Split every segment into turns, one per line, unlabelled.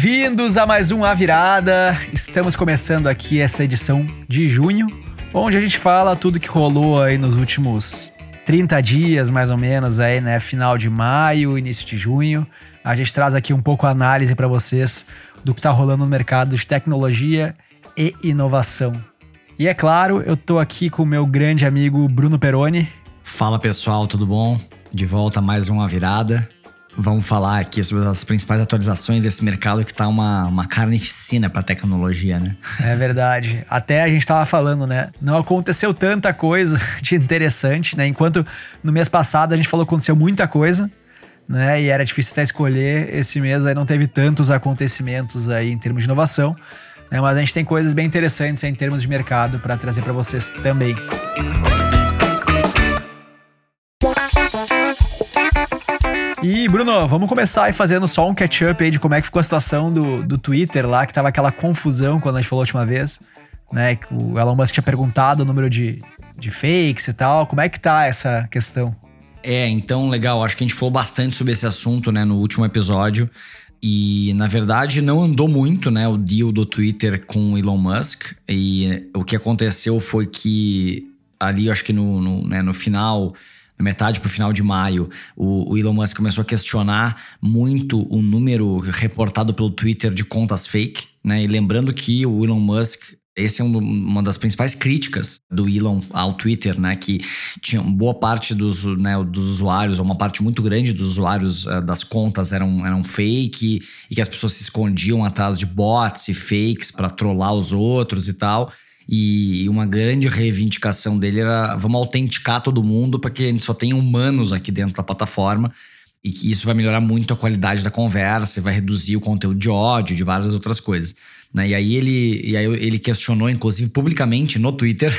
Bem-vindos a mais um A Virada. Estamos começando aqui essa edição de junho, onde a gente fala tudo que rolou aí nos últimos 30 dias, mais ou menos, aí, né? Final de maio, início de junho. A gente traz aqui um pouco a análise para vocês do que está rolando no mercado de tecnologia e inovação. E é claro, eu tô aqui com o meu grande amigo Bruno Peroni.
Fala pessoal, tudo bom? De volta mais uma virada. Vamos falar aqui sobre as principais atualizações desse mercado que tá uma, uma carnificina para tecnologia, né?
É verdade. Até a gente tava falando, né? Não aconteceu tanta coisa de interessante, né? Enquanto no mês passado a gente falou que aconteceu muita coisa, né? E era difícil até escolher. Esse mês aí não teve tantos acontecimentos aí em termos de inovação, né? Mas a gente tem coisas bem interessantes em termos de mercado para trazer para vocês também. Música E, Bruno, vamos começar aí fazendo só um catch-up aí de como é que ficou a situação do, do Twitter lá, que tava aquela confusão quando a gente falou a última vez, né? Que o Elon Musk tinha perguntado o número de, de fakes e tal. Como é que tá essa questão?
É, então, legal. Acho que a gente falou bastante sobre esse assunto, né, no último episódio. E, na verdade, não andou muito, né, o deal do Twitter com o Elon Musk. E o que aconteceu foi que ali, acho que no, no, né, no final metade para o final de maio, o, o, Elon Musk começou a questionar muito o número reportado pelo Twitter de contas fake, né? E lembrando que o Elon Musk esse é um, uma das principais críticas do Elon ao Twitter, né? Que tinha boa parte dos, né, dos usuários, ou uma parte muito grande dos usuários uh, das contas eram, eram fake e que as pessoas se escondiam atrás de bots e fakes para trollar os outros e tal. E uma grande reivindicação dele era vamos autenticar todo mundo para que a gente só tenha humanos aqui dentro da plataforma e que isso vai melhorar muito a qualidade da conversa, vai reduzir o conteúdo de ódio, de várias outras coisas. Né? E aí ele, e aí ele questionou, inclusive publicamente no Twitter,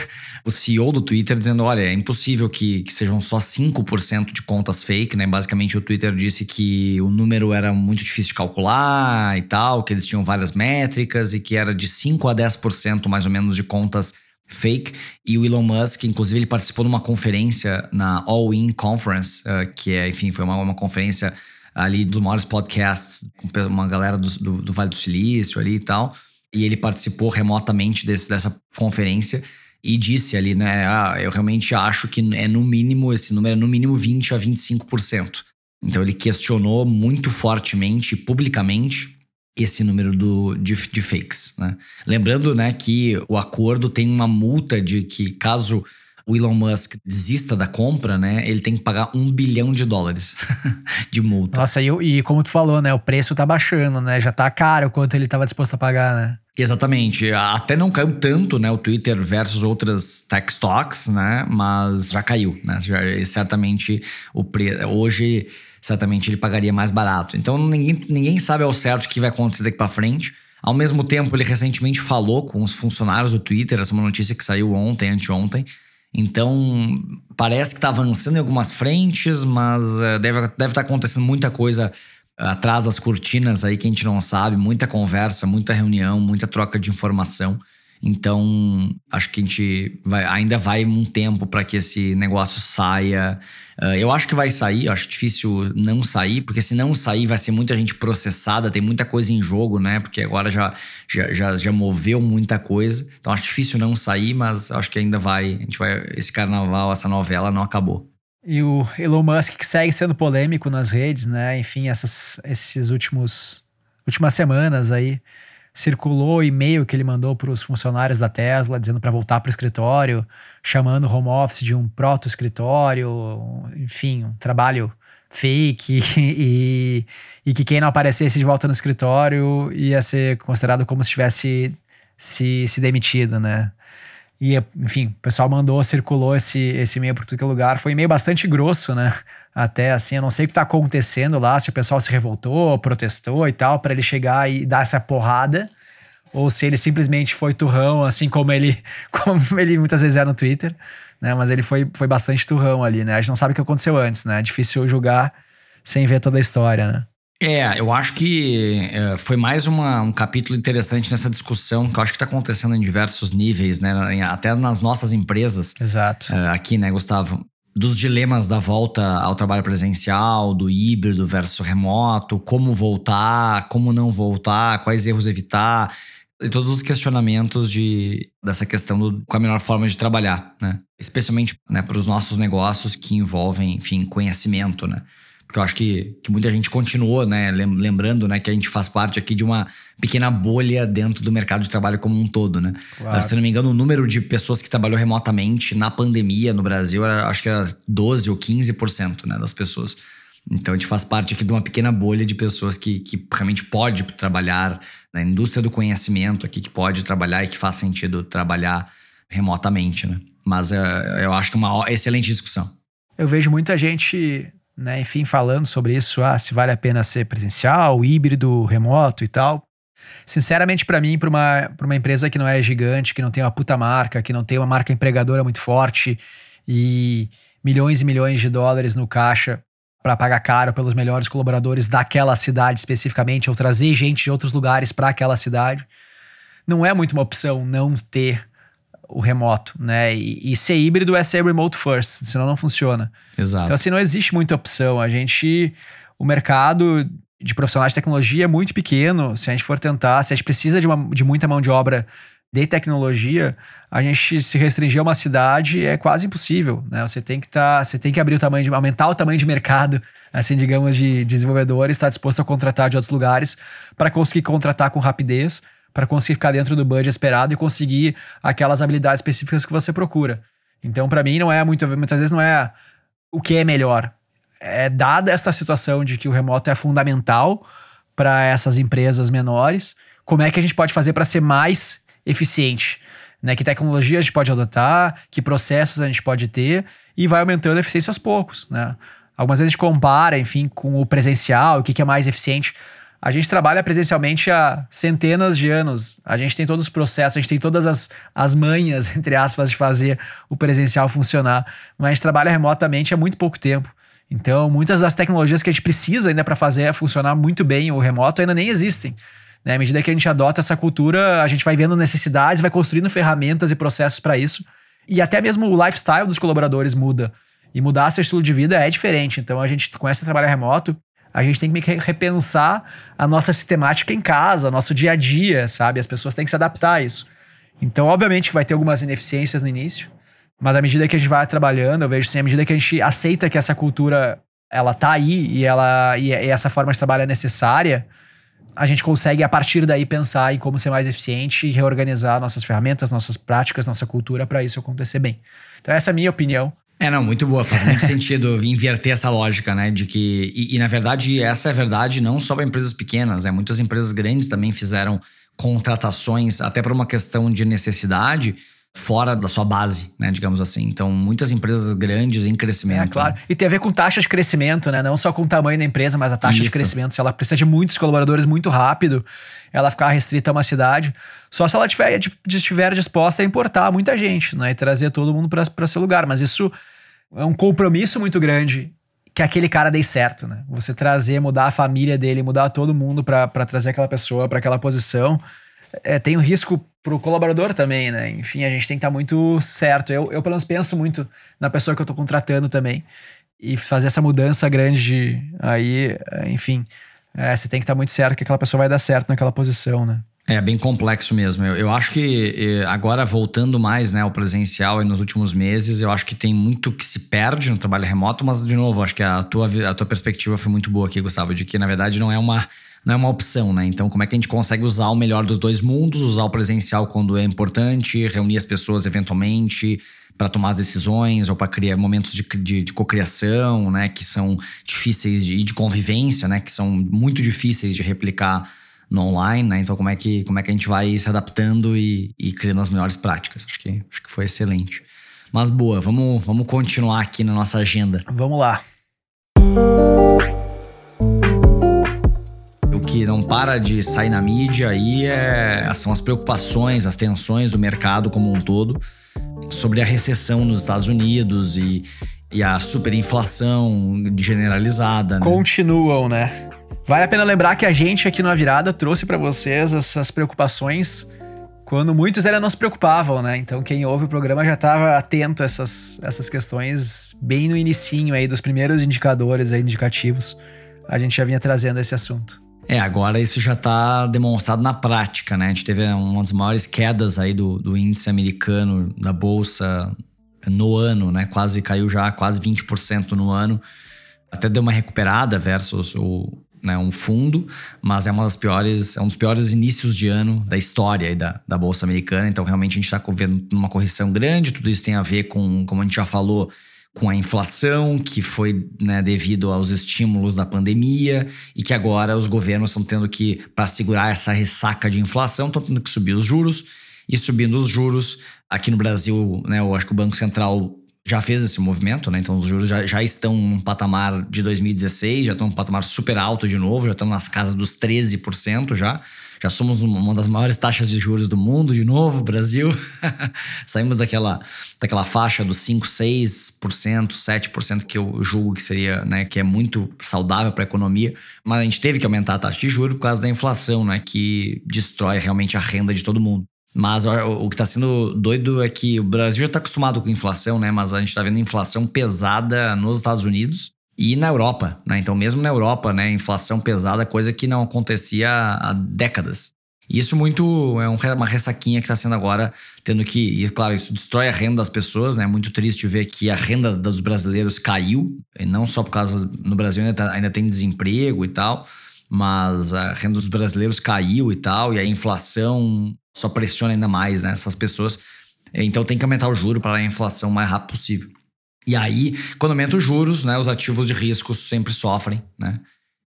o CEO do Twitter, dizendo: olha, é impossível que, que sejam só 5% de contas fake, né? Basicamente, o Twitter disse que o número era muito difícil de calcular e tal, que eles tinham várias métricas e que era de 5 a 10% mais ou menos de contas fake. E o Elon Musk, inclusive, ele participou de uma conferência na All In Conference, uh, que é, enfim, foi uma, uma conferência ali dos maiores podcasts, com uma galera do, do, do Vale do Silício ali e tal. E ele participou remotamente desse, dessa conferência e disse ali, né? Ah, eu realmente acho que é no mínimo, esse número é no mínimo 20 a 25%. Então ele questionou muito fortemente, publicamente, esse número do, de, de fakes. Né? Lembrando né, que o acordo tem uma multa de que, caso o Elon Musk desista da compra, né, ele tem que pagar um bilhão de dólares de multa.
Nossa, e, e, como tu falou, né, o preço tá baixando, né? Já tá caro quanto ele estava disposto a pagar, né?
Exatamente. Até não caiu tanto, né, o Twitter versus outras tech stocks, né? Mas já caiu, né? Já, certamente o pre... hoje certamente ele pagaria mais barato. Então ninguém, ninguém sabe ao certo o que vai acontecer daqui para frente. Ao mesmo tempo, ele recentemente falou com os funcionários do Twitter, essa é uma notícia que saiu ontem, anteontem, então, parece que está avançando em algumas frentes, mas uh, deve, deve estar tá acontecendo muita coisa atrás das cortinas aí que a gente não sabe, muita conversa, muita reunião, muita troca de informação. Então, acho que a gente vai, ainda vai um tempo para que esse negócio saia. Uh, eu acho que vai sair, acho difícil não sair, porque se não sair, vai ser muita gente processada, tem muita coisa em jogo, né? Porque agora já, já, já, já moveu muita coisa. Então, acho difícil não sair, mas acho que ainda vai. A gente vai. Esse carnaval, essa novela não acabou.
E o Elon Musk que segue sendo polêmico nas redes, né? Enfim, essas esses últimos últimas semanas aí circulou e-mail que ele mandou para os funcionários da Tesla dizendo para voltar para o escritório, chamando o home office de um proto-escritório, enfim, um trabalho fake e, e que quem não aparecesse de volta no escritório ia ser considerado como se tivesse se, se demitido, né? E, enfim, o pessoal mandou, circulou esse, esse e-mail por todo é lugar. Foi um e-mail bastante grosso, né? Até assim, eu não sei o que tá acontecendo lá, se o pessoal se revoltou, protestou e tal, para ele chegar e dar essa porrada. Ou se ele simplesmente foi turrão, assim como ele, como ele muitas vezes é no Twitter, né? Mas ele foi, foi bastante turrão ali, né? A gente não sabe o que aconteceu antes, né? É difícil julgar sem ver toda a história, né?
É, eu acho que é, foi mais uma, um capítulo interessante nessa discussão que eu acho que está acontecendo em diversos níveis, né? Até nas nossas empresas.
Exato.
É, aqui, né, Gustavo? Dos dilemas da volta ao trabalho presencial, do híbrido versus remoto, como voltar, como não voltar, quais erros evitar, e todos os questionamentos de, dessa questão do, com a melhor forma de trabalhar, né? Especialmente né, para os nossos negócios que envolvem, enfim, conhecimento, né? Porque eu acho que, que muita gente continuou, né? Lembrando né, que a gente faz parte aqui de uma pequena bolha dentro do mercado de trabalho como um todo, né? Claro. Se não me engano, o número de pessoas que trabalhou remotamente na pandemia no Brasil, era, acho que era 12 ou 15% né, das pessoas. Então a gente faz parte aqui de uma pequena bolha de pessoas que, que realmente pode trabalhar na indústria do conhecimento aqui, que pode trabalhar e que faz sentido trabalhar remotamente, né? Mas uh, eu acho que é uma excelente discussão.
Eu vejo muita gente né, enfim, falando sobre isso, ah, se vale a pena ser presencial, híbrido, remoto e tal. Sinceramente, para mim, para uma, uma empresa que não é gigante, que não tem uma puta marca, que não tem uma marca empregadora muito forte e milhões e milhões de dólares no caixa para pagar caro pelos melhores colaboradores daquela cidade especificamente, ou trazer gente de outros lugares para aquela cidade, não é muito uma opção não ter o remoto, né? E, e, ser híbrido é ser remote first, senão não funciona.
Exato.
Então, assim, não existe muita opção. A gente. O mercado de profissionais de tecnologia é muito pequeno. Se a gente for tentar, se a gente precisa de, uma, de muita mão de obra de tecnologia, a gente se restringir a uma cidade é quase impossível, né? Você tem que estar, tá, você tem que abrir o tamanho de, aumentar o tamanho de mercado, assim, digamos, de desenvolvedores, estar disposto a contratar de outros lugares para conseguir contratar com rapidez para conseguir ficar dentro do budget esperado e conseguir aquelas habilidades específicas que você procura. Então, para mim, não é muito, muitas vezes não é o que é melhor. É dada esta situação de que o remoto é fundamental para essas empresas menores, como é que a gente pode fazer para ser mais eficiente? Né? Que tecnologia a gente pode adotar, que processos a gente pode ter e vai aumentando a eficiência aos poucos, né? Algumas vezes a gente compara, enfim, com o presencial, o que, que é mais eficiente. A gente trabalha presencialmente há centenas de anos. A gente tem todos os processos, a gente tem todas as, as manhas, entre aspas, de fazer o presencial funcionar. Mas a gente trabalha remotamente há muito pouco tempo. Então, muitas das tecnologias que a gente precisa ainda para fazer funcionar muito bem o remoto ainda nem existem. Né? À medida que a gente adota essa cultura, a gente vai vendo necessidades, vai construindo ferramentas e processos para isso. E até mesmo o lifestyle dos colaboradores muda. E mudar seu estilo de vida é diferente. Então, a gente começa a trabalhar remoto a gente tem que repensar a nossa sistemática em casa, nosso dia a dia, sabe? As pessoas têm que se adaptar a isso. Então, obviamente que vai ter algumas ineficiências no início, mas à medida que a gente vai trabalhando, eu vejo assim, à medida que a gente aceita que essa cultura ela tá aí e ela e, essa forma de trabalho é necessária, a gente consegue a partir daí pensar em como ser mais eficiente e reorganizar nossas ferramentas, nossas práticas, nossa cultura para isso acontecer bem. Então essa é a minha opinião.
É, não, muito boa. Faz muito sentido inverter essa lógica, né? De que. E, e na verdade, essa é verdade não só para empresas pequenas, né? Muitas empresas grandes também fizeram contratações, até por uma questão de necessidade, fora da sua base, né? Digamos assim. Então, muitas empresas grandes em crescimento. É,
claro. E tem a ver com taxa de crescimento, né? Não só com o tamanho da empresa, mas a taxa Isso. de crescimento. Se ela precisa de muitos colaboradores muito rápido, ela ficar restrita a uma cidade. Só se ela tiver, estiver disposta a importar muita gente, né? E trazer todo mundo para seu lugar. Mas isso é um compromisso muito grande que aquele cara dê certo, né? Você trazer, mudar a família dele, mudar todo mundo para trazer aquela pessoa para aquela posição. É, tem um risco pro colaborador também, né? Enfim, a gente tem que estar tá muito certo. Eu, eu, pelo menos, penso muito na pessoa que eu tô contratando também. E fazer essa mudança grande aí, enfim, é, você tem que estar tá muito certo que aquela pessoa vai dar certo naquela posição, né?
É bem complexo mesmo. Eu, eu acho que agora voltando mais né, ao presencial e nos últimos meses, eu acho que tem muito que se perde no trabalho remoto, mas de novo, acho que a tua, a tua perspectiva foi muito boa aqui, Gustavo, de que na verdade não é uma não é uma opção, né? Então, como é que a gente consegue usar o melhor dos dois mundos, usar o presencial quando é importante, reunir as pessoas eventualmente para tomar as decisões ou para criar momentos de, de, de cocriação, né? Que são difíceis de, de convivência, né? Que são muito difíceis de replicar no online, né? Então, como é que, como é que a gente vai se adaptando e, e criando as melhores práticas? Acho que, acho que foi excelente. Mas boa, vamos, vamos continuar aqui na nossa agenda.
Vamos lá.
Que não para de sair na mídia aí é, são as preocupações, as tensões do mercado como um todo sobre a recessão nos Estados Unidos e, e a superinflação generalizada.
Né? Continuam, né? Vale a pena lembrar que a gente aqui na Virada trouxe para vocês essas preocupações quando muitos ainda não se preocupavam, né? Então quem ouve o programa já estava atento a essas, essas questões bem no inicinho aí dos primeiros indicadores aí, indicativos. A gente já vinha trazendo esse assunto.
É, agora isso já está demonstrado na prática, né? A gente teve uma das maiores quedas aí do, do índice americano da bolsa no ano, né? Quase caiu já quase 20% no ano. Até deu uma recuperada versus o, né, um fundo, mas é uma das piores, é um dos piores inícios de ano da história da, da Bolsa Americana. Então, realmente, a gente está vendo uma correção grande. Tudo isso tem a ver com, como a gente já falou, com a inflação, que foi né, devido aos estímulos da pandemia, e que agora os governos estão tendo que, para segurar essa ressaca de inflação, estão tendo que subir os juros. E subindo os juros, aqui no Brasil, né, eu acho que o Banco Central já fez esse movimento, né? Então os juros já, já estão num patamar de 2016, já estão num patamar super alto de novo, já estão nas casas dos 13% já. Já somos uma das maiores taxas de juros do mundo de novo, Brasil. Saímos daquela, daquela faixa dos 5, 6%, 7% que eu julgo que seria, né, que é muito saudável para a economia, mas a gente teve que aumentar a taxa de juros por causa da inflação, né, que destrói realmente a renda de todo mundo. Mas o, que está sendo doido é que o Brasil já está acostumado com inflação, né? Mas a gente está vendo inflação pesada nos Estados Unidos e na Europa, né? Então, mesmo na Europa, né? Inflação pesada, coisa que não acontecia há décadas. E isso muito é uma ressaquinha que está sendo agora, tendo que. E claro, isso destrói a renda das pessoas, né? É muito triste ver que a renda dos brasileiros caiu, e não só por causa. No Brasil ainda, tá, ainda tem desemprego e tal, mas a renda dos brasileiros caiu e tal, e a inflação só pressiona ainda mais né, essas pessoas. Então tem que aumentar o juro para a inflação o mais rápido possível. E aí, quando aumenta os juros, né, os ativos de risco sempre sofrem, né?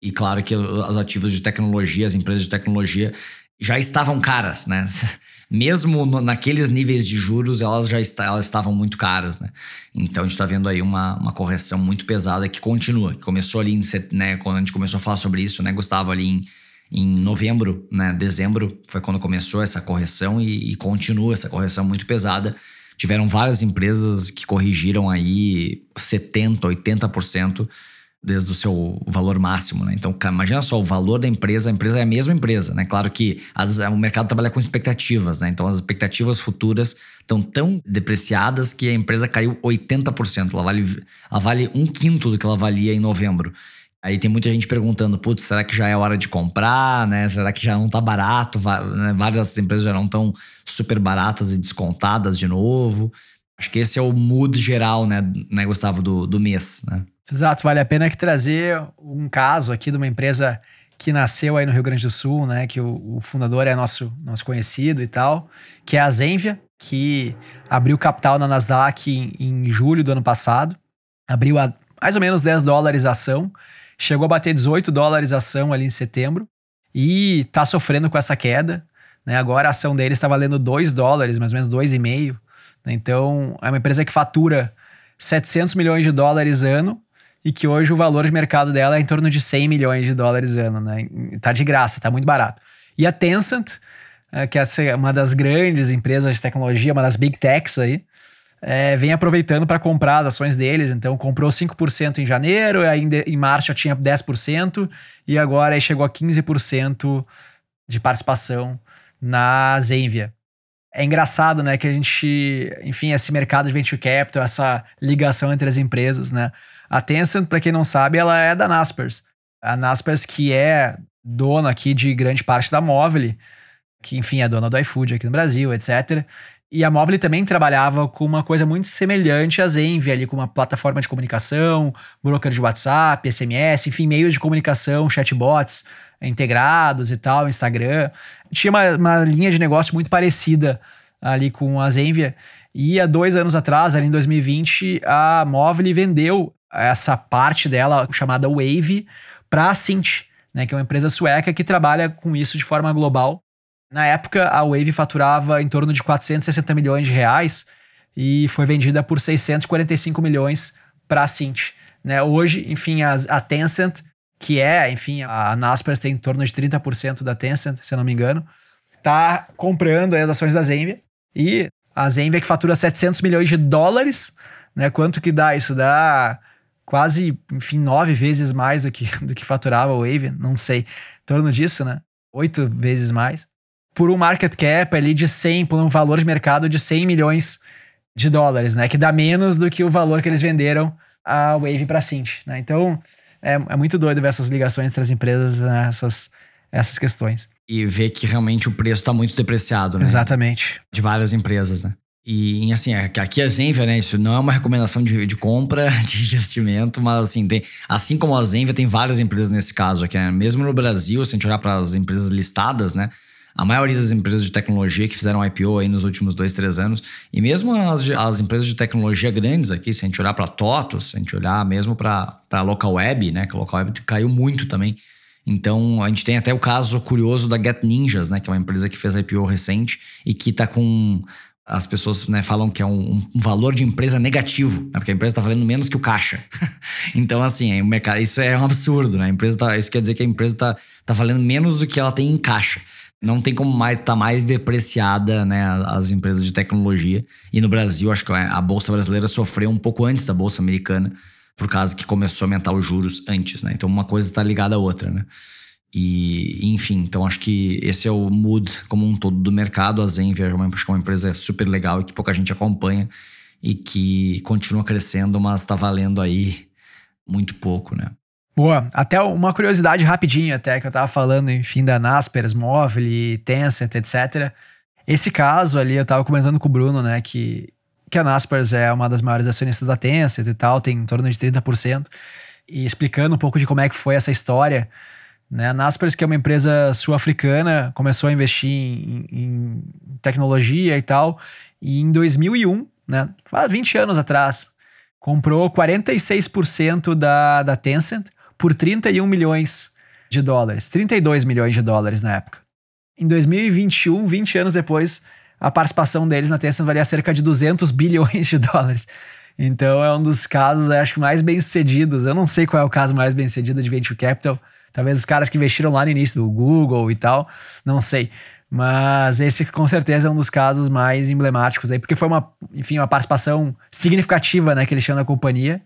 E claro que os ativos de tecnologia, as empresas de tecnologia já estavam caras, né? Mesmo naqueles níveis de juros, elas já está, elas estavam muito caras, né? Então a gente está vendo aí uma, uma correção muito pesada que continua, que começou ali em, né, quando a gente começou a falar sobre isso, né, Gustavo, ali em em novembro, né, dezembro, foi quando começou essa correção e, e, continua essa correção muito pesada. Tiveram várias empresas que corrigiram aí 70%, 80% desde o seu valor máximo, né? Então, imagina só o valor da empresa, a empresa é a mesma empresa, né? Claro que as, o mercado trabalha com expectativas, né? Então, as expectativas futuras estão tão depreciadas que a empresa caiu 80%. Ela vale, ela vale um quinto do que ela valia em novembro. Aí tem muita gente perguntando, putz, será que já é hora de comprar, né? Será que já não tá barato? Né? Várias dessas empresas já não estão super baratas e descontadas de novo. Acho que esse é o mood geral, né, né Gustavo, do, do mês, né?
Exato, vale a pena que trazer um caso aqui de uma empresa que nasceu aí no Rio Grande do Sul, né? Que o, o fundador é nosso, nosso conhecido e tal, que é a Zenvia, que abriu capital na Nasdaq em, em julho do ano passado. Abriu a mais ou menos 10 dólares a ação chegou a bater 18 dólares a ação ali em setembro e está sofrendo com essa queda. Né? Agora a ação deles está valendo 2 dólares, mais ou menos 2,5. Né? Então é uma empresa que fatura 700 milhões de dólares ano e que hoje o valor de mercado dela é em torno de 100 milhões de dólares ano. Né? Tá de graça, tá muito barato. E a Tencent, é, que é uma das grandes empresas de tecnologia, uma das big techs aí, é, vem aproveitando para comprar as ações deles. Então, comprou 5% em janeiro, aí em março já tinha 10%, e agora chegou a 15% de participação na Zenvia. É engraçado, né, que a gente, enfim, esse mercado de venture capital, essa ligação entre as empresas, né? A Tencent, para quem não sabe, ela é da Naspers. A Naspers que é dona aqui de grande parte da Móvel, que enfim é dona do iFood aqui no Brasil, etc. E a Mobile também trabalhava com uma coisa muito semelhante à Zenvi, ali com uma plataforma de comunicação, broker de WhatsApp, SMS, enfim, meios de comunicação, chatbots integrados e tal, Instagram. Tinha uma, uma linha de negócio muito parecida ali com a Zenvia. E há dois anos atrás, ali em 2020, a Mobile vendeu essa parte dela, chamada Wave, para a Cint, né, que é uma empresa sueca que trabalha com isso de forma global. Na época, a Wave faturava em torno de 460 milhões de reais e foi vendida por 645 milhões para a Cint. Né? Hoje, enfim, a, a, Tencent, que é, enfim, a Naspers tem em torno de 30% da Tencent, se eu não me engano, tá comprando as ações da Zenvia e a Zenvia que fatura 700 milhões de dólares, né? Quanto que dá? Isso dá quase, enfim, nove vezes mais do que, do que faturava a Wave, não sei, em torno disso, né? Oito vezes mais. Por um market cap ali de 100, por um valor de mercado de 100 milhões de dólares, né? Que dá menos do que o valor que eles venderam a Wave para a Cint, né? Então, é, é, muito doido ver essas ligações entre as empresas, né? essas, essas questões.
E ver que realmente o preço está muito depreciado, né?
Exatamente.
De várias empresas, né? E assim, é aqui a Zenvia, né? Isso não é uma recomendação de, de compra, de investimento, mas assim, tem, assim como a Zenvia, tem várias empresas nesse caso aqui. Né? Mesmo no Brasil, se a gente olhar para as empresas listadas, né? A maioria das empresas de tecnologia que fizeram IPO aí nos últimos dois, três anos, e mesmo as, as empresas de tecnologia grandes aqui, se a gente olhar para TOTOS, se a gente olhar mesmo para a Local Web, né? Que a Local Web caiu muito também. Então, a gente tem até o caso curioso da Get Ninjas, né? Que é uma empresa que fez IPO recente e que está com as pessoas né, falam que é um, um, valor de empresa negativo, né, porque a empresa está valendo menos que o caixa. então, assim, o mercado, isso é um absurdo, né? A empresa tá, isso quer dizer que a empresa está tá valendo menos do que ela tem em caixa. Não tem como mais estar tá mais depreciada, né, as empresas de tecnologia. E no Brasil, acho que a bolsa brasileira sofreu um pouco antes da bolsa americana, por causa que começou a aumentar os juros antes, né? Então, uma coisa está ligada à outra, né? E, enfim, então acho que esse é o mood como um todo do mercado. A Zenvia acho que é uma empresa super legal e que pouca gente acompanha e que continua crescendo, mas está valendo aí muito pouco, né?
Boa. Até uma curiosidade rapidinho até que eu tava falando, enfim, da Naspers, Móvel, Tencent, etc. Esse caso ali, eu tava comentando com o Bruno, né, que, que a Naspers é uma das maiores acionistas da Tencent e tal, tem em torno de 30%. E explicando um pouco de como é que foi essa história, né? A Naspers, que é uma empresa sul-africana, começou a investir em, em, tecnologia e tal, e em 2001, né, faz 20 anos atrás, comprou 46% da, da Tencent por 31 milhões de dólares, 32 milhões de dólares na época. Em 2021, 20 anos depois, a participação deles na Tencent valia cerca de 200 bilhões de dólares. Então é um dos casos, acho que mais bem sucedidos. Eu não sei qual é o caso mais bem sucedido de venture capital, Talvez os caras que investiram lá no início do Google e tal, não sei. Mas esse com certeza é um dos casos mais emblemáticos aí, porque foi uma, enfim, uma participação significativa, né, que eles tinham na companhia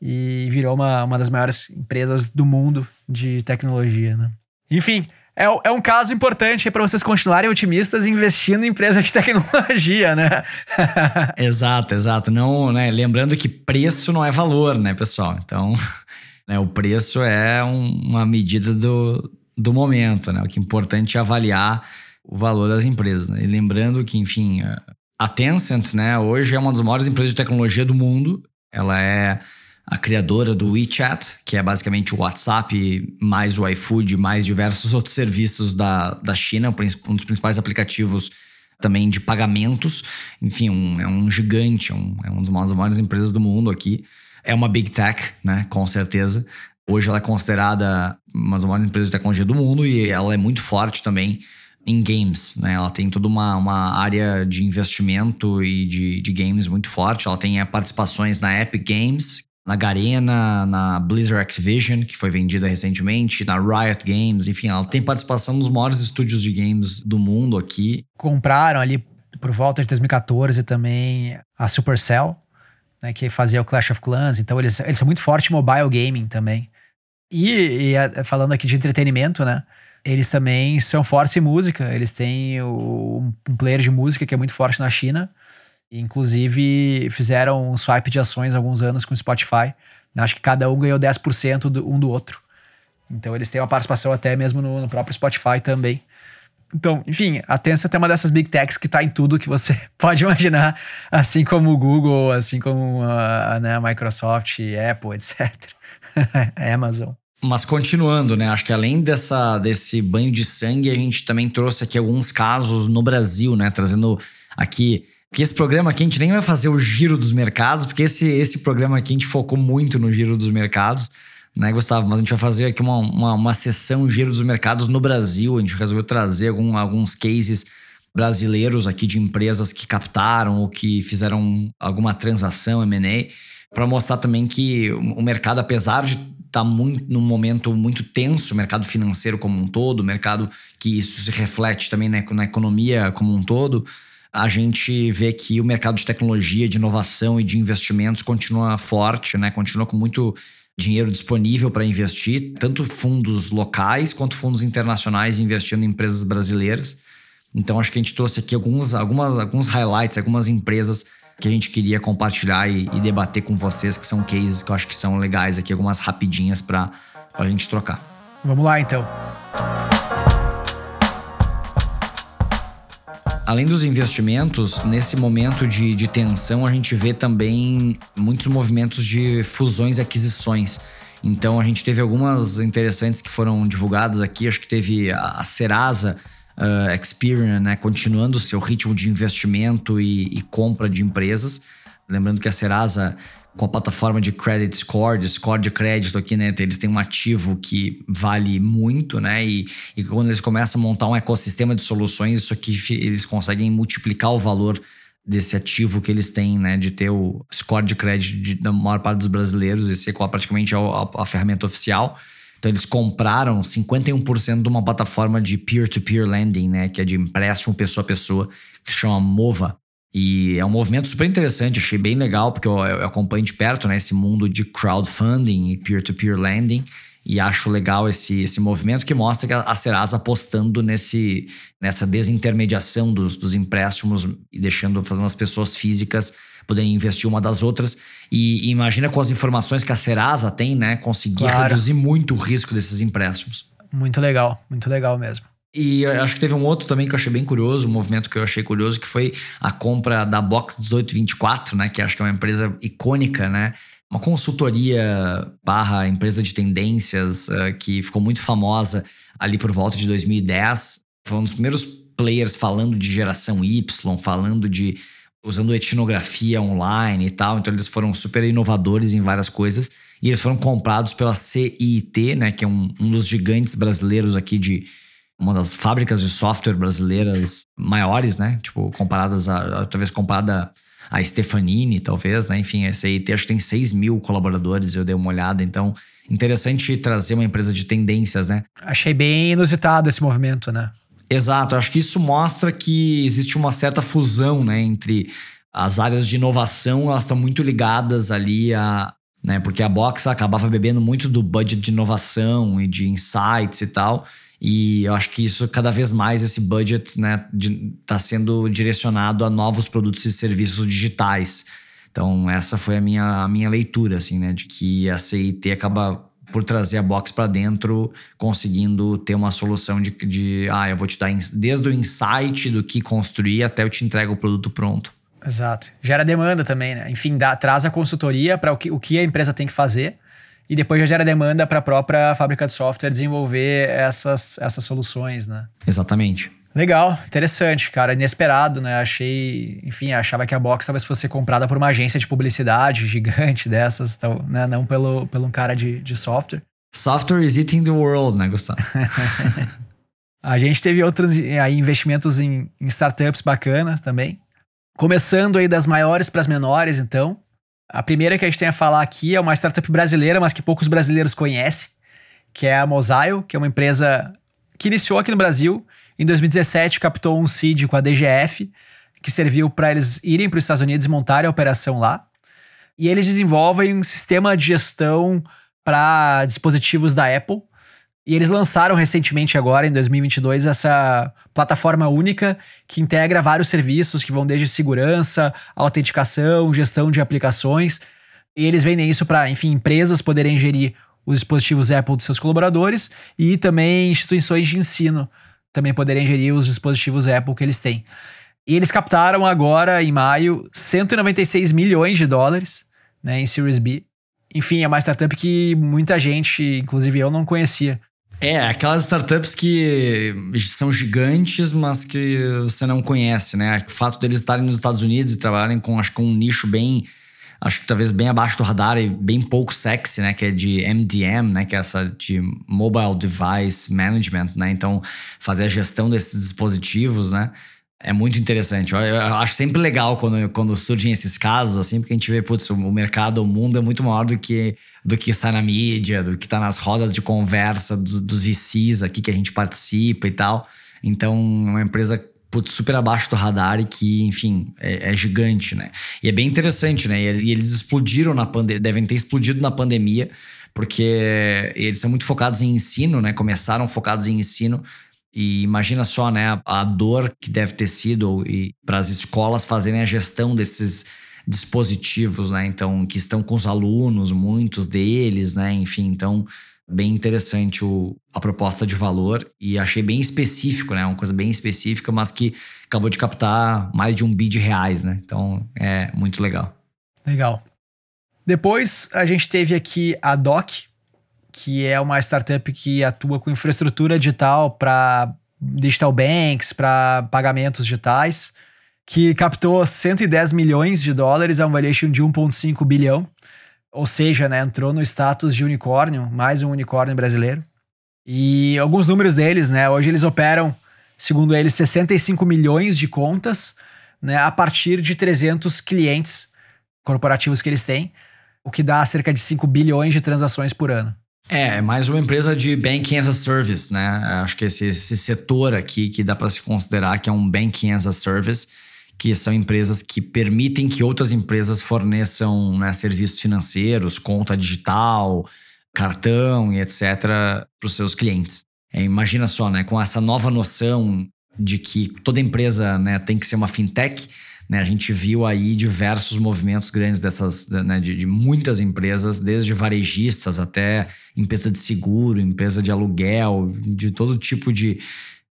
e virou uma, uma das maiores empresas do mundo de tecnologia, né? Enfim, é, é um caso importante para vocês continuarem otimistas investindo em empresas de tecnologia, né?
exato, exato. Não, né? Lembrando que preço não é valor, né, pessoal? Então, né? O preço é um, uma medida do, do momento, né? O que é importante é avaliar o valor das empresas. Né? E lembrando que, enfim, a Tencent, né, hoje é uma das maiores empresas de tecnologia do mundo. Ela é a criadora do WeChat, que é basicamente o WhatsApp mais o iFood, mais diversos outros serviços da, da China, um dos principais aplicativos também de pagamentos. Enfim, um, é um gigante, um, é uma das maiores empresas do mundo aqui é uma big tech, né? Com certeza. Hoje ela é considerada uma das maiores empresas de tecnologia do mundo e ela é muito forte também em games, né? Ela tem toda uma, uma área de investimento e de, de games muito forte. Ela tem é, participações na Epic Games, na Garena, na Blizzard Activision, que foi vendida recentemente, na Riot Games, enfim, ela tem participação nos maiores estúdios de games do mundo aqui.
Compraram ali por volta de 2014 também a Supercell, né, que fazia o Clash of Clans. Então eles, eles são muito fortes em mobile gaming também. E, e, falando aqui de entretenimento, né? Eles também são fortes em música. Eles têm o, um player de música que é muito forte na China. Inclusive, fizeram um swipe de ações alguns anos com o Spotify. Acho que cada um ganhou 10% do, um do outro. Então, eles têm uma participação até mesmo no, no próprio Spotify também. Então, enfim, a Tencent é uma dessas big techs que está em tudo que você pode imaginar, assim como o Google, assim como a, né, a Microsoft, Apple, etc. Amazon.
Mas continuando, né? Acho que além dessa, desse banho de sangue, a gente também trouxe aqui alguns casos no Brasil, né? Trazendo aqui. Porque esse programa aqui a gente nem vai fazer o giro dos mercados, porque esse, esse programa aqui a gente focou muito no giro dos mercados né, Gustavo? Mas a gente vai fazer aqui uma, uma, uma sessão giro dos mercados no Brasil. A gente resolveu trazer algum, alguns cases brasileiros aqui de empresas que captaram ou que fizeram alguma transação M&A para mostrar também que o mercado, apesar de estar tá muito num momento muito tenso, o mercado financeiro como um todo, o mercado que isso se reflete também na, na economia como um todo, a gente vê que o mercado de tecnologia, de inovação e de investimentos continua forte, né? Continua com muito dinheiro disponível para investir, tanto fundos locais quanto fundos internacionais investindo em empresas brasileiras. Então acho que a gente trouxe aqui alguns, algumas, alguns highlights, algumas empresas que a gente queria compartilhar e, e, debater com vocês, que são cases que eu acho que são legais aqui, algumas rapidinhas para a gente trocar.
Vamos lá então.
Além dos investimentos, nesse momento de, de tensão, a gente vê também muitos movimentos de fusões e aquisições. Então a gente teve algumas interessantes que foram divulgadas aqui. Acho que teve a Serasa uh, Experian, né, continuando o seu ritmo de investimento e, e, compra de empresas. Lembrando que a Serasa com a plataforma de credit score, de score de crédito aqui, né? Eles têm um ativo que vale muito, né? E, e quando eles começam a montar um ecossistema de soluções, isso aqui eles conseguem multiplicar o valor desse ativo que eles têm, né? De ter o score de crédito de, da maior parte dos brasileiros, esse é praticamente é a, a ferramenta oficial. Então eles compraram 51% de uma plataforma de peer-to-peer -peer lending, né? Que é de empréstimo pessoa a pessoa, que se chama Mova. E é um movimento super interessante, achei bem legal, porque eu, eu acompanho de perto né, esse mundo de crowdfunding e peer-to-peer -peer lending. E acho legal esse, esse movimento que mostra que a Serasa apostando nesse, nessa desintermediação dos, dos empréstimos e deixando, fazendo as pessoas físicas poderem investir uma das outras. E, e imagina com as informações que a Serasa tem, né? Conseguir claro. reduzir muito o risco desses empréstimos.
Muito legal, muito legal mesmo.
E acho que teve um outro também que eu achei bem curioso, um movimento que eu achei curioso, que foi a compra da Box 1824, né? Que acho que é uma empresa icônica, né? Uma consultoria barra empresa de tendências uh, que ficou muito famosa ali por volta de 2010. Foi um dos primeiros players falando de geração Y, falando de usando etnografia online e tal. Então eles foram super inovadores em várias coisas. E eles foram comprados pela CIT, né? Que é um, um dos gigantes brasileiros aqui de uma das fábricas de software brasileiras maiores, né? Tipo, comparadas a, talvez comparada a Stefanini, talvez, né? Enfim, a CIT acho que tem 6 mil colaboradores, eu dei uma olhada, então interessante trazer uma empresa de tendências, né?
Achei bem inusitado esse movimento, né?
Exato, acho que isso mostra que existe uma certa fusão, né, entre as áreas de inovação, elas estão muito ligadas ali a, né, porque a Box acabava bebendo muito do budget de inovação e de insights e tal, e eu acho que isso, cada vez mais, esse budget né, está sendo direcionado a novos produtos e serviços digitais. Então, essa foi a minha, a minha leitura, assim, né? De que a CIT acaba por trazer a box para dentro, conseguindo ter uma solução de, de, ah, eu vou te dar desde o insight do que construir até eu te entrego o produto pronto.
Exato. Gera demanda também, né? Enfim, dá, traz a consultoria para o que, o que a empresa tem que fazer e depois já gera demanda para a própria fábrica de software desenvolver essas, essas soluções, né?
Exatamente.
Legal, interessante, cara, inesperado, né? Achei, enfim, achava que a Box talvez fosse comprada por uma agência de publicidade gigante dessas, tal, né? Não pelo, pelo um cara de, de software.
Software is eating the world, né, Gustavo?
a gente teve outros aí, investimentos em, em startups bacanas também. Começando aí das maiores para as menores, então. A primeira que a gente tem a falar aqui é uma startup brasileira, mas que poucos brasileiros conhecem, que é a Mosaio, que é uma empresa que iniciou aqui no Brasil. Em 2017, captou um seed com a DGF, que serviu para eles irem para os Estados Unidos e montarem a operação lá. E eles desenvolvem um sistema de gestão para dispositivos da Apple, e eles lançaram recentemente agora, em 2022, essa plataforma única que integra vários serviços que vão desde segurança, autenticação, gestão de aplicações. E eles vendem isso para, enfim, empresas poderem gerir os dispositivos Apple dos seus colaboradores e também instituições de ensino também poderem gerir os dispositivos Apple que eles têm. E eles captaram agora, em maio, 196 milhões de dólares né, em Series B. Enfim, é uma startup que muita gente, inclusive eu, não conhecia.
É, aquelas startups que são gigantes, mas que você não conhece, né? O fato deles estarem nos Estados Unidos e trabalharem com, acho que um nicho bem, acho que talvez bem abaixo do radar e bem pouco sexy, né? Que é de MDM, né? Que é essa de Mobile Device Management, né? Então, fazer a gestão desses dispositivos, né? É muito interessante. Eu, eu, acho sempre legal quando, quando surgem esses casos, assim, porque a gente vê, putz, o mercado, o mundo é muito maior do que do que sai na mídia, do que está nas rodas de conversa do, dos VCs aqui que a gente participa e tal. Então, é uma empresa putz, super abaixo do radar e que, enfim, é, é, gigante, né? E é bem interessante, né? E, eles explodiram na pandemia, devem ter explodido na pandemia, porque eles são muito focados em ensino, né? Começaram focados em ensino E imagina só, né, a dor que deve ter sido para as escolas fazerem a gestão desses dispositivos, né? Então, que estão com os alunos, muitos deles, né? Enfim, então bem interessante o, a proposta de valor e achei bem específico, né? Uma coisa bem específica, mas que acabou de captar mais de um bi de reais, né? Então é muito legal.
Legal. Depois a gente teve aqui a Doc, que é uma startup que atua com infraestrutura digital para digital banks, para pagamentos digitais, que captou 110 milhões de dólares, a um valuation de 1,5 bilhão. Ou seja, né, entrou no status de unicórnio, mais um unicórnio brasileiro. E alguns números deles, né? Hoje eles operam, segundo eles, 65 milhões de contas, né, a partir de 300 clientes corporativos que eles têm, o que dá cerca de 5 bilhões de transações por ano.
É, é mais uma empresa de banking as a service, né? Acho que esse, esse setor aqui que dá para se considerar que é um banking as a service que são empresas que permitem que outras empresas forneçam né, serviços financeiros, conta digital, cartão e etc. para os seus clientes. É, imagina só, né, com essa nova noção de que toda empresa né, tem que ser uma fintech, né, a gente viu aí diversos movimentos grandes dessas, né, de, de, muitas empresas, desde varejistas até empresa de seguro, empresa de aluguel, de todo tipo de,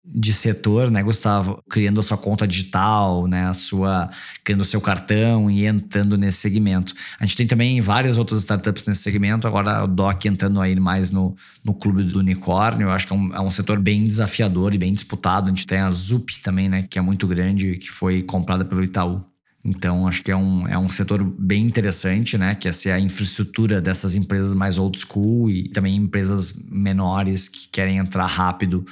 de setor, né, Gustavo, criando a sua conta digital, né, a sua criando o seu cartão e entrando nesse segmento. A gente tem também várias outras startups nesse segmento, agora o Doc entrando aí mais no, no clube do unicórnio, eu acho que é um, é um setor bem desafiador e bem disputado. A gente tem a Zup também, né, que é muito grande, que foi comprada pelo Itaú. Então, acho que é um, é um setor bem interessante, né? Que é ser a infraestrutura dessas empresas mais old school e também empresas menores que querem entrar rápido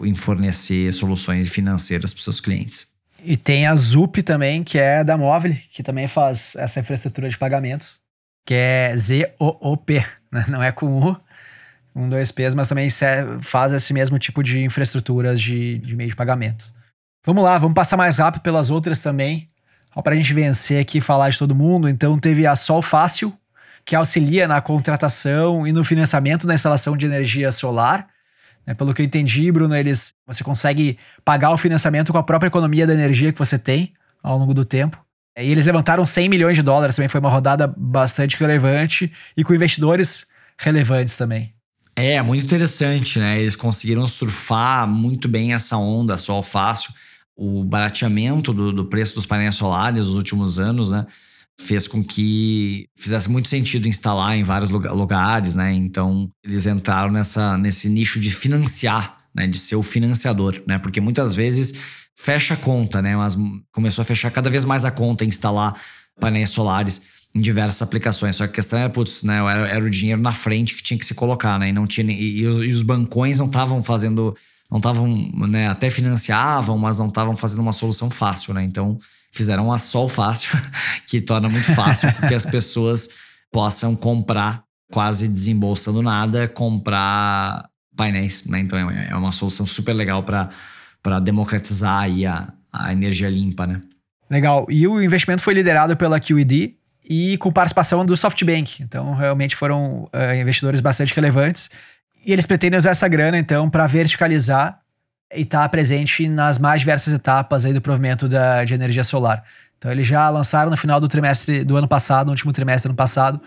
em fornecer soluções financeiras para seus clientes.
E tem a ZUP também, que é da Móvel, que também faz essa infraestrutura de pagamentos, que é Z-O-O-P, né? não é com U, um, dois P's, mas também faz esse mesmo tipo de infraestruturas de, de meio de pagamento. Vamos lá, vamos passar mais rápido pelas outras também, para a gente vencer aqui e falar de todo mundo. Então teve a Sol Fácil, que auxilia na contratação e no financiamento da instalação de energia solar é, pelo que eu entendi, Bruno, eles você consegue pagar o financiamento com a própria economia da energia que você tem ao longo do tempo. É, e eles levantaram 100 milhões de dólares, também foi uma rodada bastante relevante e com investidores relevantes também.
É, muito interessante, né? Eles conseguiram surfar muito bem essa onda, sol fácil. O barateamento do, do preço dos painéis solares nos últimos anos, né? Fez com que fizesse muito sentido instalar em vários lugares, né? Então, eles entraram nessa, nesse nicho de financiar, né? De ser o financiador, né? Porque muitas vezes fecha a conta, né? Mas começou a fechar cada vez mais a conta instalar painéis solares em diversas aplicações. Só que a questão era, putz, né? Era, era o dinheiro na frente que tinha que se colocar, né? E, não tinha, e, e os bancões não estavam fazendo... Não estavam, né? Até financiavam, mas não estavam fazendo uma solução fácil, né? Então fizeram a Sol Fácil, que torna muito fácil que as pessoas possam comprar, quase desembolsando nada, comprar painéis. Né? Então é, é uma solução super legal para democratizar aí a, a energia limpa. Né?
Legal. E o investimento foi liderado pela QED e com participação do SoftBank. Então realmente foram uh, investidores bastante relevantes. E eles pretendem usar essa grana, então, para verticalizar e está presente nas mais diversas etapas aí do provimento da, de energia solar. Então eles já lançaram no final do trimestre do ano passado, no último trimestre do ano passado,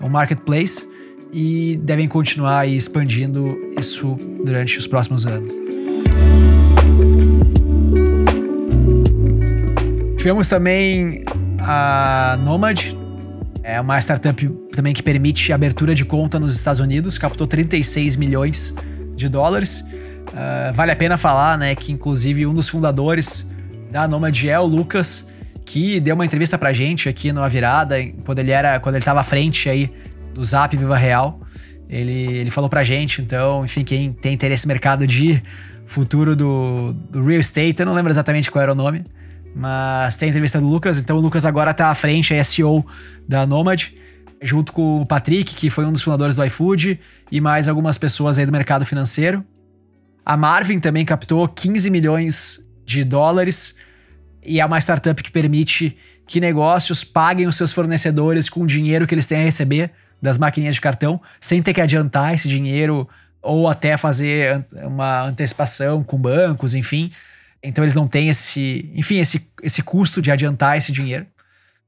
um marketplace e devem continuar expandindo isso durante os próximos anos. Tivemos também a Nomad, é uma startup também que permite abertura de conta nos Estados Unidos, captou 36 milhões de dólares. Uh, vale a pena falar, né, que inclusive um dos fundadores da Nomad é o Lucas, que deu uma entrevista pra gente aqui no A Virada, quando ele era, quando ele tava à frente aí do Zap Viva Real. Ele, ele falou pra gente, então, enfim, quem tem interesse no mercado de futuro do, do real estate, eu não lembro exatamente qual era o nome, mas tem a entrevista do Lucas, então o Lucas agora tá à frente, é SEO da Nomad, junto com o Patrick, que foi um dos fundadores do iFood, e mais algumas pessoas aí do mercado financeiro. A Marvin também captou 15 milhões de dólares e é uma startup que permite que negócios paguem os seus fornecedores com o dinheiro que eles têm a receber das maquininhas de cartão, sem ter que adiantar esse dinheiro ou até fazer uma antecipação com bancos, enfim. Então eles não têm esse, enfim, esse, esse custo de adiantar esse dinheiro.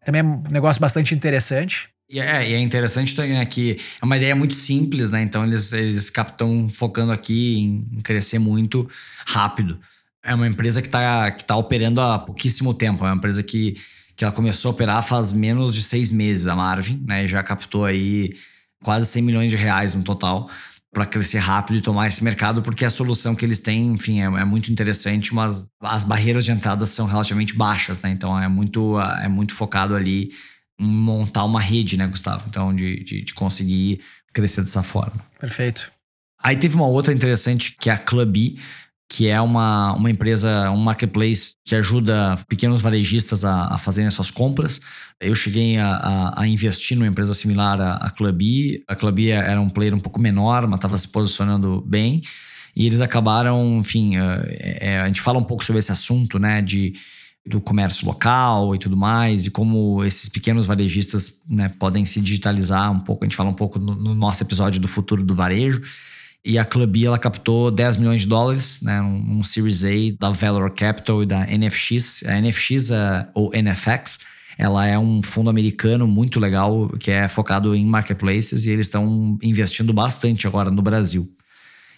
Também é um negócio bastante interessante.
E é, e é interessante também né, que é uma ideia muito simples, né? Então eles, eles estão focando aqui em crescer muito rápido. É uma empresa que está que tá operando há pouquíssimo tempo. É uma empresa que, que ela começou a operar faz menos de seis meses, a Marvin, né? E já captou aí quase 100 milhões de reais no total para crescer rápido e tomar esse mercado, porque a solução que eles têm, enfim, é, é, muito interessante, mas as barreiras de entrada são relativamente baixas, né? Então é muito, é muito focado ali montar uma rede, né, Gustavo? Então, de, de, de conseguir crescer dessa forma.
Perfeito.
Aí teve uma outra interessante que é a Clubby, que é uma, uma empresa, um marketplace que ajuda pequenos varejistas a, a fazerem suas compras. Eu cheguei a, a, a, investir numa empresa similar à, à Clubby. A Clubby era um player um pouco menor, mas estava se posicionando bem. E eles acabaram, enfim, é, é, a gente fala um pouco sobre esse assunto, né, de, do comércio local e tudo mais, e como esses pequenos varejistas né, podem se digitalizar um pouco. A gente fala um pouco no, no nosso episódio do futuro do varejo. E a Clubby, ela captou 10 milhões de dólares, né, um, um Series A da Valor Capital e da NFX. A NFX, a, ou NFX, ela é um fundo americano muito legal que é focado em marketplaces e eles estão investindo bastante agora no Brasil.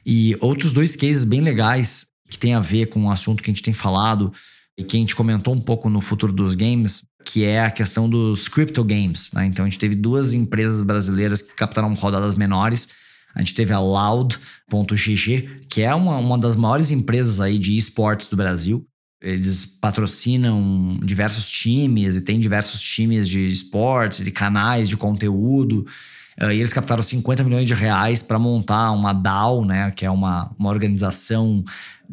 E outros dois cases bem legais que tem a ver com o assunto que a gente tem falado e que a gente comentou um pouco no futuro dos games, que é a questão dos crypto games. Né? Então a gente teve duas empresas brasileiras que captaram rodadas menores a gente teve a Loud.gg, que é uma, uma das maiores empresas aí de esportes do Brasil. Eles patrocinam diversos times e tem diversos times de esportes, de canais de conteúdo. Uh, e eles captaram 50 milhões de reais para montar uma DAO, né, que é uma, uma organização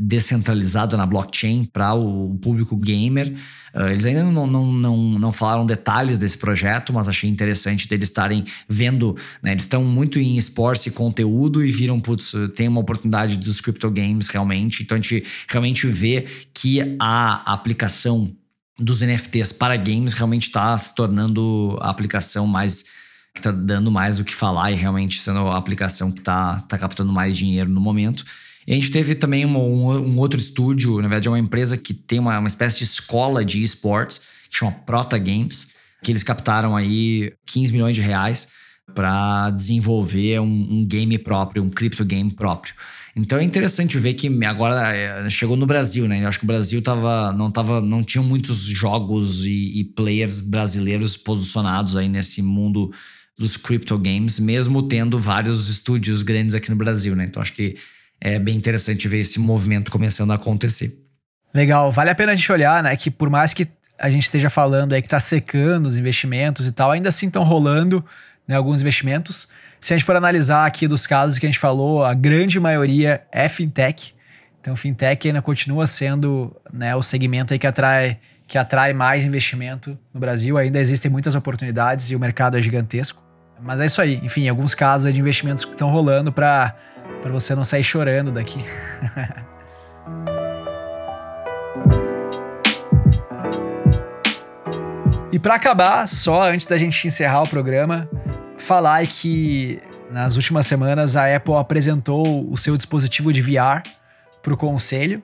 descentralizada na blockchain para o público gamer. Uh, eles ainda não, não, não, não falaram detalhes desse projeto, mas achei interessante deles estarem vendo. Né, eles estão muito em esportes e conteúdo e viram, putz, tem uma oportunidade dos crypto games realmente. Então a gente realmente vê que a aplicação dos NFTs para games realmente está se tornando a aplicação mais que está dando mais o que falar e realmente sendo a aplicação que está tá captando mais dinheiro no momento. E a gente teve também um, um, outro estúdio, na verdade é uma empresa que tem uma, uma espécie de escola de esportes, que chama Prota Games, que eles captaram aí 15 milhões de reais para desenvolver um, um, game próprio, um cripto game próprio. Então é interessante ver que agora é, chegou no Brasil, né? Eu acho que o Brasil tava, não, tava, não tinha muitos jogos e, e players brasileiros posicionados aí nesse mundo dos crypto games, mesmo tendo vários estúdios grandes aqui no Brasil, né? Então acho que é bem interessante ver esse movimento começando a acontecer.
Legal, vale a pena a gente olhar, né? Que por mais que a gente esteja falando aí que tá secando os investimentos e tal, ainda assim estão rolando né, alguns investimentos. Se a gente for analisar aqui dos casos que a gente falou, a grande maioria é fintech. Então, fintech ainda continua sendo né, o segmento aí que atrai, que atrai mais investimento no Brasil. Ainda existem muitas oportunidades e o mercado é gigantesco. Mas é isso aí. Enfim, alguns casos de investimentos que estão rolando para você não sair chorando daqui. e para acabar, só antes da gente encerrar o programa, falar que nas últimas semanas a Apple apresentou o seu dispositivo de VR para o conselho,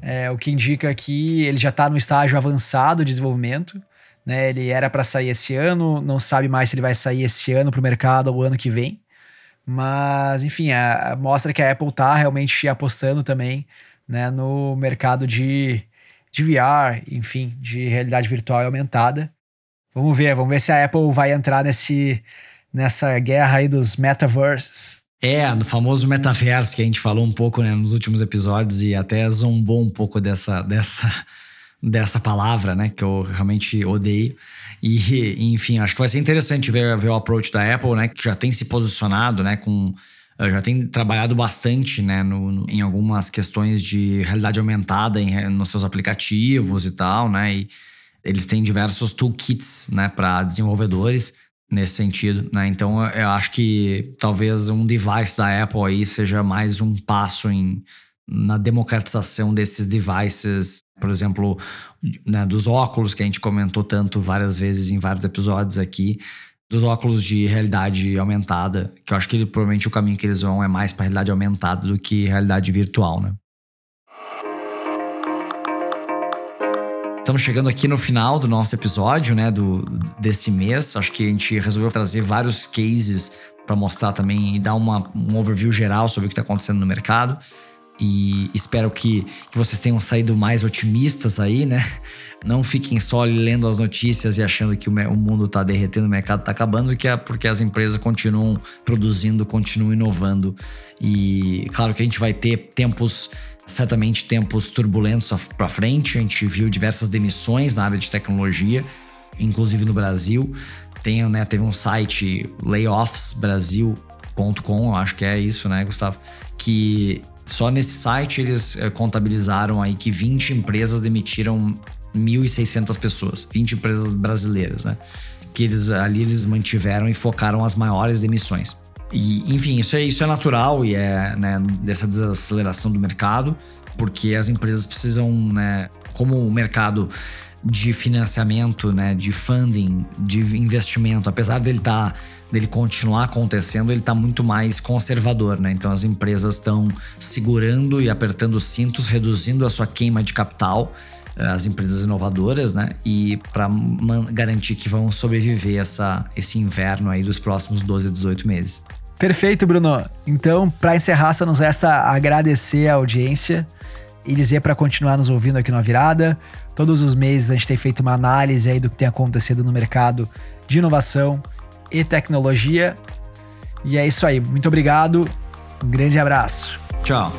é, o que indica que ele já está no estágio avançado de desenvolvimento. Né? Ele era para sair esse ano, não sabe mais se ele vai sair esse ano para o mercado ou ano que vem. Mas, enfim, a, a, mostra que a Apple está realmente apostando também né, no mercado de, de VR, enfim, de realidade virtual e aumentada. Vamos ver, vamos ver se a Apple vai entrar nesse, nessa guerra aí dos metaverses.
É, no famoso metaverso que a gente falou um pouco né, nos últimos episódios e até zombou um pouco dessa, dessa dessa palavra, né? Que eu realmente odeio. E, enfim, acho que vai ser interessante ver, ver o approach da Apple, né? Que já tem se posicionado, né? Com eh, já tem trabalhado bastante né, no, no, em algumas questões de realidade aumentada em, nos seus aplicativos e tal, né? E eles têm diversos toolkits né, para desenvolvedores nesse sentido, né? Então eu acho que talvez um device da Apple aí seja mais um passo em na democratização desses devices, por exemplo, né, dos óculos que a gente comentou tanto várias vezes em vários episódios aqui, dos óculos de realidade aumentada, que eu acho que provavelmente o caminho que eles vão é mais para realidade aumentada do que realidade virtual, né? Estamos chegando aqui no final do nosso episódio, né, do, desse mês. Acho que a gente resolveu trazer vários cases para mostrar também e dar uma, um overview geral sobre o que está acontecendo no mercado. E espero que, que vocês tenham saído mais otimistas aí, né? Não fiquem só lendo as notícias e achando que o, o mundo está derretendo, o mercado está acabando, que é porque as empresas continuam produzindo, continuam inovando. E claro que a gente vai ter tempos certamente tempos turbulentos para frente. A gente viu diversas demissões na área de tecnologia, inclusive no Brasil. Tem, né, teve um site layoffsbrasil.com, acho que é isso, né, Gustavo? Que só nesse site eles é, contabilizaram aí que 20 empresas demitiram 1.600 pessoas, 20 empresas brasileiras, né? Que eles ali eles mantiveram e focaram as maiores demissões. E, enfim, isso é, isso é natural e é né, dessa desaceleração do mercado, porque as empresas precisam, né, como o mercado de financiamento, né, de funding, de investimento, apesar dele tá, dele continuar acontecendo, ele está muito mais conservador, né? Então as empresas estão segurando e apertando os cintos, reduzindo a sua queima de capital, eh, as empresas inovadoras, né? E para garantir que vão sobreviver essa, esse inverno aí dos próximos 12 a 18 meses.
Perfeito, Bruno. Então, para encerrar, só nos resta agradecer a audiência e dizer para continuar nos ouvindo aqui na Virada. Todos os meses a gente tem feito uma análise aí do que tem acontecido no mercado de inovação e tecnologia. E é isso aí. Muito obrigado. Um grande abraço.
Tchau.